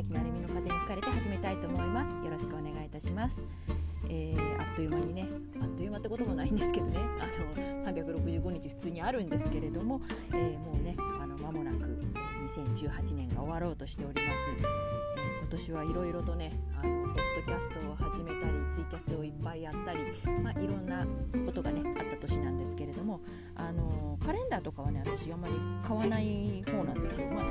第8回藤崎成美の風に吹かれて始めたいと思います。よろしくお願いいたします、えー、あっという間にねあっという間ってこともないんですけどね。あの365日普通にあるんですけれども、えー、もうねあの間もなく、2018年が終わろうとしております、え今年はいろいろとねあのポッドキャストを始めたりツイキャスをいっぱいやったり、まあ、いろんなことがねあった年なんですけれどもあのカレンダーとかはね私あんまり買わない方なんですよ、まあ、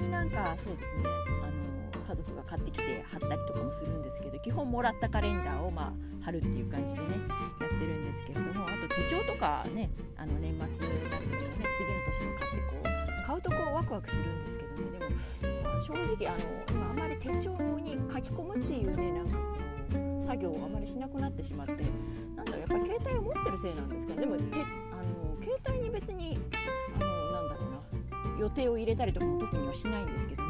になんかそうですねあの家族が買ってきて貼ったりとかもするんですけど基本もらったカレンダーをまあ貼るっていう感じでねやってるんですけれどもあと手帳とかねあの年末になる時にね次の年の買ってこう買うとこうワクワクするんですけどね。でもさ正直あの今あまり手帳に書き込むっていうねなんかこう作業をあまりしなくなってしまってなんだろうやっぱり携帯を持ってるせいなんですけどでもてあの携帯に別にあの予定を入れたりとかも特にはしないんですけどね。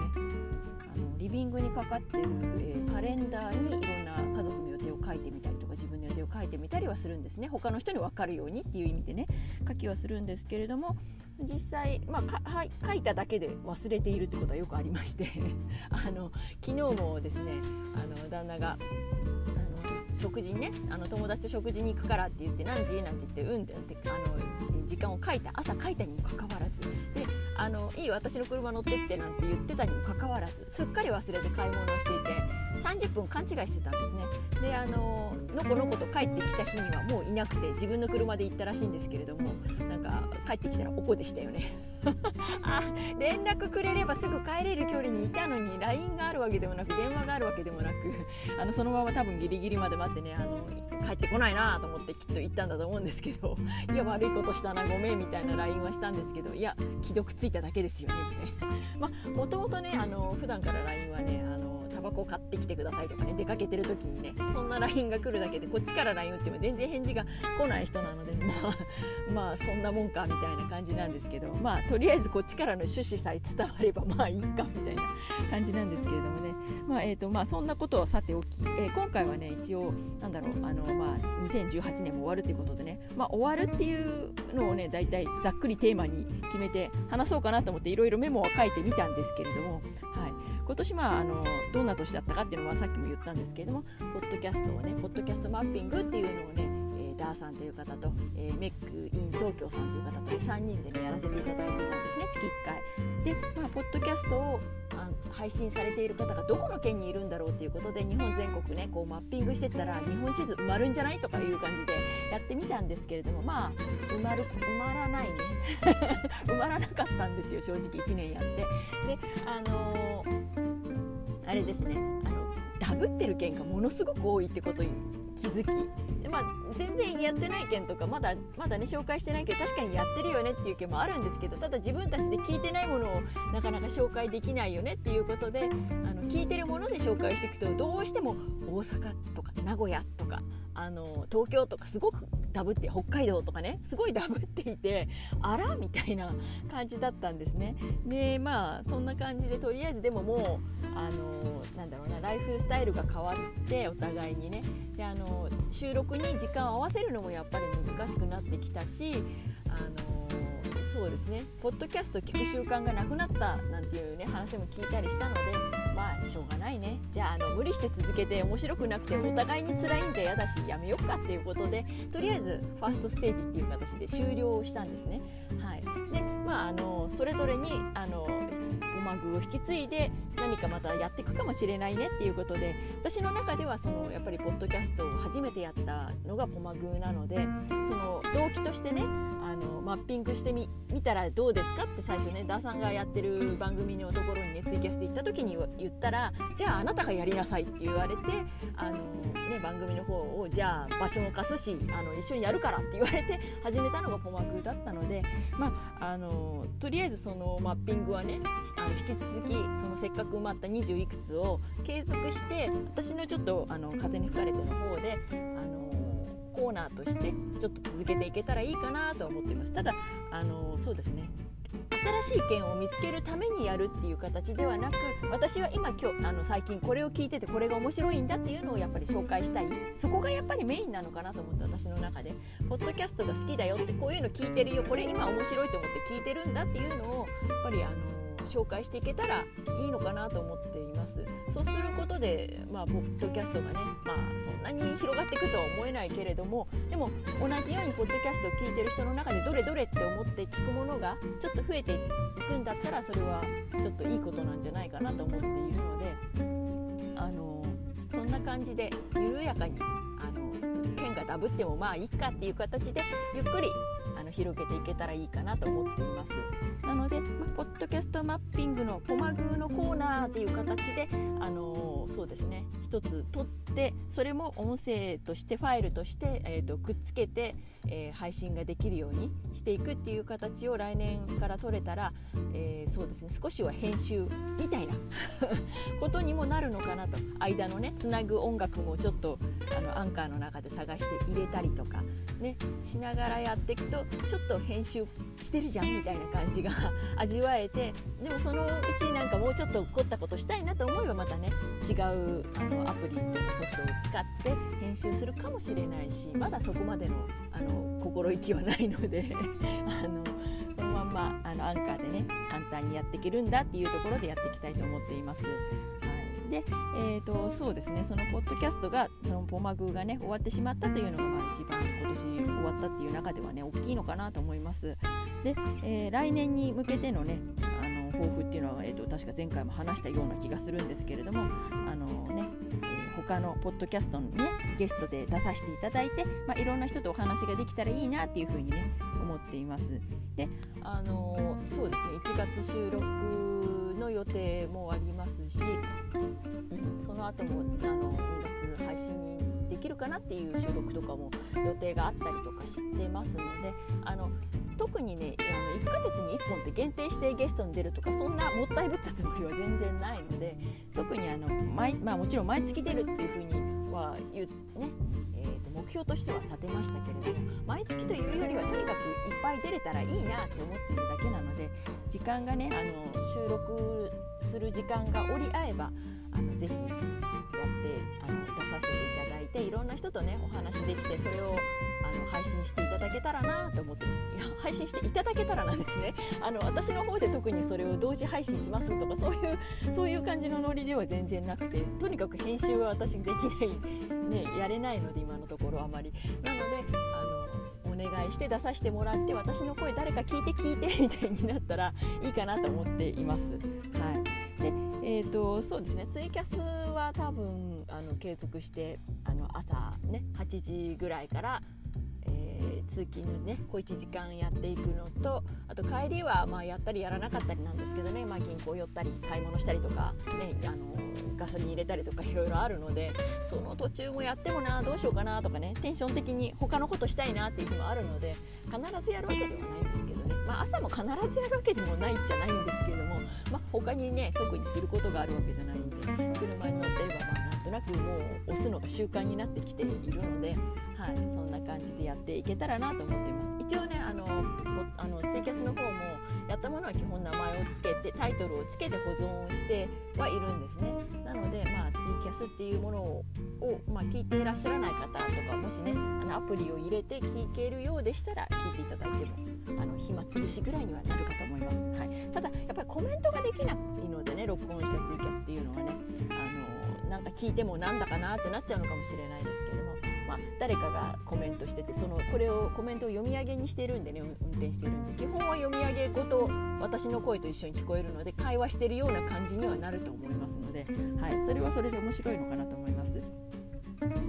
あのリビングにかかってる、え、カレンダーにいろんな家族の予定を書いてみたりとか自分の予定を書いてみたりはするんですね。他の人に分かるようにっていう意味でね書きはするんですけれども実際、まあ、はい書いただけで忘れているってことはよくありまして。あの昨日もですねあの旦那が食事にねあの友達と食事に行くからって言って何時なんて言ってうんってあの時間を書いた朝書いたにもかかわらずであのいい私の車乗ってってなんて言ってたにもかかわらずすっかり忘れて買い物をしていて30分勘違いしてたんですね。であののこのこと帰ってきた日にはもういなくて自分の車で行ったらしいんですけれども帰ってきたらおこでしたよね。あ連絡くれればすぐ帰れる距離にいたのに LINE があるわけでもなく電話があるわけでもなくあのそのまま多分ギリギリまで待ってねあの帰ってこないなと思ってきっと行ったんだと思うんですけど いや悪いことしたなごめんみたいな LINE はしたんですけどいや既読ついただけですよねみたいなまあもともとねあの普段から LINE はねあのタバコ買ってきてくださいとかね出かけてる時にねそんな LINE が来るだけでこっちから LINE 打っても全然返事が来ない人なのでまあ まあそんなもんかみたいな感じなんですけどまあとりあえずこっちからの趣旨さえ伝わればまあいいかみたいな感じなんですけれどもね。まあえーとまあ、そんなことをさておき、えー、今回はね一応なんだろうあの、まあ、2018年も終わるっていうことでね、まあ、終わるっていうのをね大体ざっくりテーマに決めて話そうかなと思っていろいろメモは書いてみたんですけれども、はい、今年まああのどんな年だったかっていうのはさっきも言ったんですけれどもポッドキャストをねポッドキャストマッピングっていうのをね、えー、ダーさんという方と、えー、メックイン東京さんという方と、ね、3人でねやらせていただいていたんですね月1回で、まあ、ポッドキャストを配信されている方がどこの県にいるんだろうっていうことで日本全国ねこうマッピングしてったら日本地図埋まるんじゃないとかいう感じでやってみたんですけれどもまあ埋まる埋まらないね 埋まらなかったんですよ正直1年やって。であのーあれですね。あのダブってる件がものすごく多いってことに気づき。まあ、全然やってない件とかまだまだね紹介してないけど確かにやってるよねっていう件もあるんですけどただ自分たちで聞いてないものをなかなか紹介できないよねっていうことであの聞いてるもので紹介していくとどうしても大阪とか名古屋とかあの東京とかすごくダブって北海道とかねすごいダブっていてあらみたいな感じだったんですね。でまあそんな感じでとりあえずでももうあのなんだろうなライフスタイルが変わってお互いにねであの収録に時間を合わせるのもやっぱり難しくなってきたしあのそうですねポッドキャスト聞く習慣がなくなったなんていうね話も聞いたりしたのでまあしょうがないね。じゃああの無理して続けて面白くなくてお互いに辛いんじゃ嫌だしやめようかっていうことでとりあえずファーストステージっていう形で終了したんですね。はい、でまああのそれぞれにあのゴマグを引き継いで何かまたやっていくかもしれないねっていうことで私の中ではそのやっぱりポッドキャストを初めてやったのがポマグなのでその動機としてねあのマッピングしてみ見たらどうですかって最初ねダーさんがやってる番組のところにねツイキャスで行った時に言ったらじゃああなたがやりなさいって言われてあの、ね、番組の方をじゃあ場所も貸すしあの一緒にやるからって言われて始めたのがポマグだったので、まあ、あのとりあえずそのマッピングはねあ引き続きそのせっかく埋まった20いくつを継続して私のちょっとあの風に吹かれての方であのコーナーとしてちょっと続けていけたらいいかなと思っています。ただあのそうですね。新しい件を見つけるためにやるっていう形ではなく私は今今日あの最近これを聞いててこれが面白いんだっていうのをやっぱり紹介したい。そこがやっぱりメインなのかなと思って私の中で。ポッドキャストが好きだよってこういうの聞いてるよ。これ今面白いと思って聞いてるんだっていうのをやっぱりあの紹介していけたらいいのかなと思っています。そうすることで、まあ、ポッドキャストがね、まあ、そんなに広がっていくとは思えないけれどもでも同じようにポッドキャストを聞いてる人の中でどれどれって思って聞くものがちょっと増えていくんだったらそれはちょっといいことなんじゃないかなと思っているのであのそんな感じで緩やかにあの剣がダブってもまあいいかっていう形でゆっくりの広げていけたらいいかなと思っています。なので、まあ、ポッドキャストマッピングのコマグのコーナーっていう形であのー、そうですね。一つ取ってそれも音声としてファイルとして、えーと、くっつけて、えー、配信ができるようにしていくっていう形を来年から取れたら、えー、そうですね。少しは編集みたいな ことにもなるのかなと。間のねつなぐ音楽もちょっとあのアンカーの中で探して入れたりとかねしながらやっていくとちょっと編集してるじゃんみたいな感じが 味わえてでもそのうちなんかもうちょっと凝ったことしたいなと思えばまたね違うあのアプリとかソフトを使って編集するかもしれないしまだそこまでのあの心意気はないので あのこのまんまあのアンカーでね簡単にやっていけるんだっていうところでやっていきたいと思っています。で、えーと、そうですねそのポッドキャストがそのポマグがね終わってしまったというのが、まあ、一番今年終わったっていう中ではね大きいのかなと思います。で、えー、来年に向けてのね抱負っていうのは、えーと、確か前回も話したような気がするんですけれどもあのね、えー、他のポッドキャストにねゲストで出させていただいて、まあ、いろんな人とお話ができたらいいなっていうふうにね思っています。であのそうですね1月収録の予定もありますし、うん、その後もあの2月配信できるかなっていう収録とかも予定があったりとかしてますのであの特にねあの1ヶ月に1本って限定してゲストに出るとかそんなもったいぶったつもりは全然ないので特にあの毎、まあ、もちろん毎月出るっていうふうには言うねえー、と目標としては立てましたけれども毎月というよりはとにかくいっぱい出れたらいいなって思ってるだけなので時間がねあの収録する時間が折り合えばあのぜひあの出させていただいていろんな人とねお話できてそれをあの配信していただけたらなと思ってます。いや配信していただけたらなんですね。あの私の方で特にそれを同時配信しますとかそういうそういう感じのノリでは全然なくてとにかく編集は私できないねやれないので今のところあまり。なのであのお願いして出させてもらって私の声誰か聞いて聞いてみたいになったらいいかなと思っています。えーと、そうですね。ツイキャスは多分あの継続してあの朝ね8時ぐらいからえー、通勤のね小1時間やっていくのとあと帰りはまあやったりやらなかったりなんですけどね、まあ、銀行寄ったり買い物したりとか、ね、あのガソリン入れたりとかいろいろあるのでその途中もやってもなどうしようかなとかねテンション的に他のことしたいなっていう日もあるので必ずやるわけではないんですけどね、まあ、朝も必ずやるわけでもないじゃないんですけども、まあ、他にね特にすることがあるわけじゃないんで車に乗ってればまあとなくもう押すのが習慣になってきているので、はい、そんな感じでやっていけたらなと思っています。あのツイキャスの方もやったものは基本名前をつけてタイトルをつけて保存してはいるんですね。なので、まあ、ツイキャスっていうものをまあ、聞いていらっしゃらない方とかもしねあのアプリを入れて聞けるようでしたら聞いていただいてもあの暇つぶしぐらいにはなるかと思います、はい、ただやっぱりコメントができないのでね録音したツイキャスっていうのはねあのなんか聞いてもなんだかなってなっちゃうのかもしれないですけど、まあ、誰かがコメントしててそのこれをコメントを読み上げにしてるんでね運転してるんで基本は読み上げごと私の声と一緒に聞こえるので会話してるような感じにはなると思いますので、はい、それはそれで面白いのかなと思います。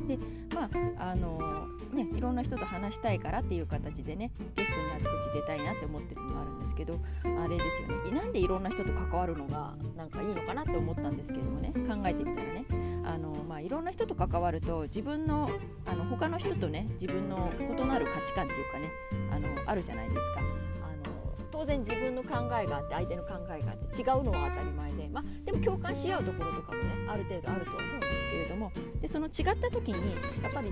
でまああのねいろんな人と話したいからっていう形でねゲストにあちこち出たいなって思ってるのがあるんですけどあれですよねなんでいろんな人と関わるのがなんかいいのかなって思ったんですけどもね考えてみたらねあの、まあ、いろんな人と関わると自分のあの他の人とね自分の異なる価値観っていうかねあのあるじゃないですか。あの当然自分の考えがあって相手の考えがあって違うのは当たり前で、まあ、でも共感し合うところとかもねある程度あると思うんですけれどもでその違った時にやっぱりあ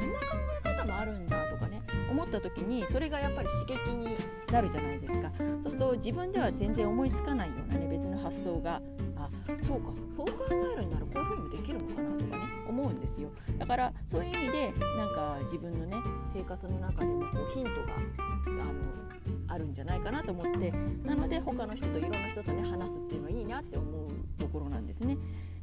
そんな考え方もあるんだとかね思った時にそれがやっぱり刺激になるじゃないですかそうすると自分では全然思いつかないようなね別の発想がそうかそう考えるんならこういうふうにもできるのかなとかね思うんですよだからそういう意味でなんか自分のね生活の中でもこうヒントがあのあるんじゃないかなと思ってなので他の人といろんな人とね話すっていうのはいいなって思うところなんですね。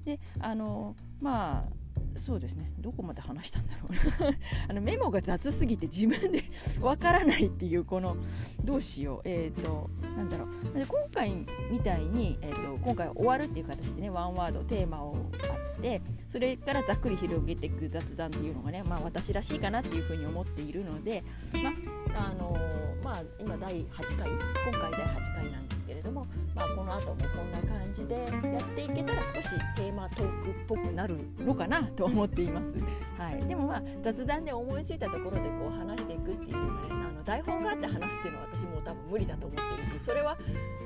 であのまあそうですね。どこまで話したんだろう あのメモが雑すぎて自分で わからないっていうこのどうしよう。えっ、ー、となんだろう。今回みたいに、えーと、今回終わるっていう形でねワンワードテーマをあってそれからざっくり広げていく雑談っていうのがね、まあ、私らしいかなっていうふうに思っているので、まあのー、まあ、今第8回今回、まあ、この後もこんな感じでやっていけたら少しテーマトークっぽくなるのかなと思っています。はい、でもまあ雑談で思いついたところでこう話していくっていうのがねあの台本があって話すっていうのは私も多分無理だと思ってるしそれは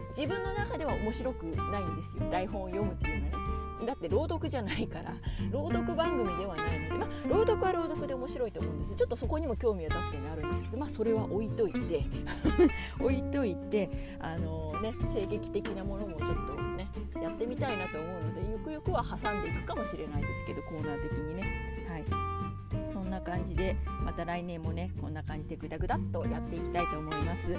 自分の中では面白くないんですよ台本を読むっていうのはね。だって朗読じゃないから朗読番組ではないので、まあ、朗読は朗読で面白いと思うんです。ちょっとそこにも興味は確かにあるんですけど、まあ、それは置いといて 置いといてあのね声劇的なものもちょっとねやってみたいなと思うのでゆくゆくは挟んでいくかもしれないですけどコーナー的にね。はい。そんな感じでまた来年もねこんな感じでグダグダっとやっていきたいと思います。で、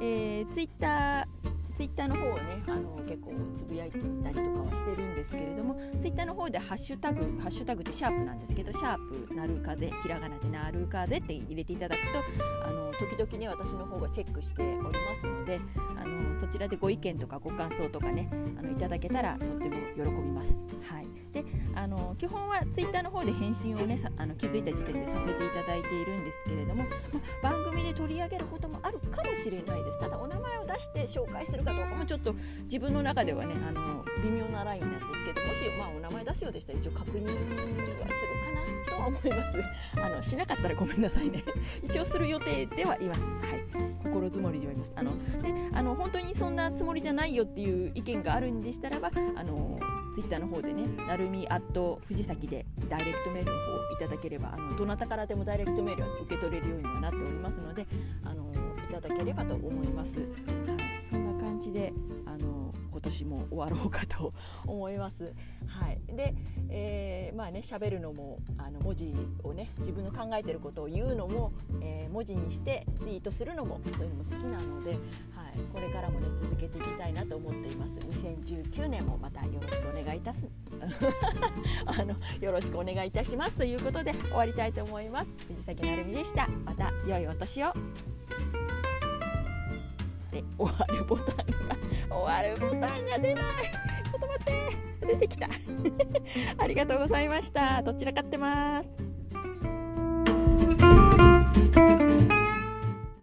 えー、ツイッターツイッターの方をねあの結構つぶやいていたりとかはしてるターの方でハッシュタグハッシュタグってシャープなんですけどシャープなる風ひらがなでなる風って入れていただくとあの時々ね私の方がチェックしておりますのであのそちらでご意見とかご感想とかねあのいただけたらとっても喜びます。はい、であの基本はツイッターの方で返信をねあの気づいた時点でさせていただいているんですけれども、ま、番組で取り上げることもあるかもしれないです。出して紹介するかどうかもちょっと自分の中ではねあの微妙なラインなんですけどもし、まあ、お名前出すようでしたら一応確認はするかなとは思います。あのしなかったらごめんなさいね。一応する予定ではいます。はい。心づもりではいます。あのであの本当にそんなつもりじゃないよっていう意見があるんでしたらばあのツイッターの方でねなるみアット藤崎でダイレクトメールの方いただければあのどなたからでもダイレクトメールは受け取れるようにはなっておりますのであのいただければと思います。はいそんな感じであの今年も終わろうかと思います。はい、で、えー、まあね喋るのもあの文字をね自分の考えてることを言うのも、えー、文字にしてツイートするのもそういうのも好きなので、はい、これからもね続けていきたいなと思っています。2019年もまたよろしくお願いいたす あのよろしくお願いいたしますということで終わりたいと思います。藤崎なるみでした。また良いお年を。で終わるボタンが終わるボタンが出ない。ちょっと待って。出てきた。ありがとうございました。どちらかってます？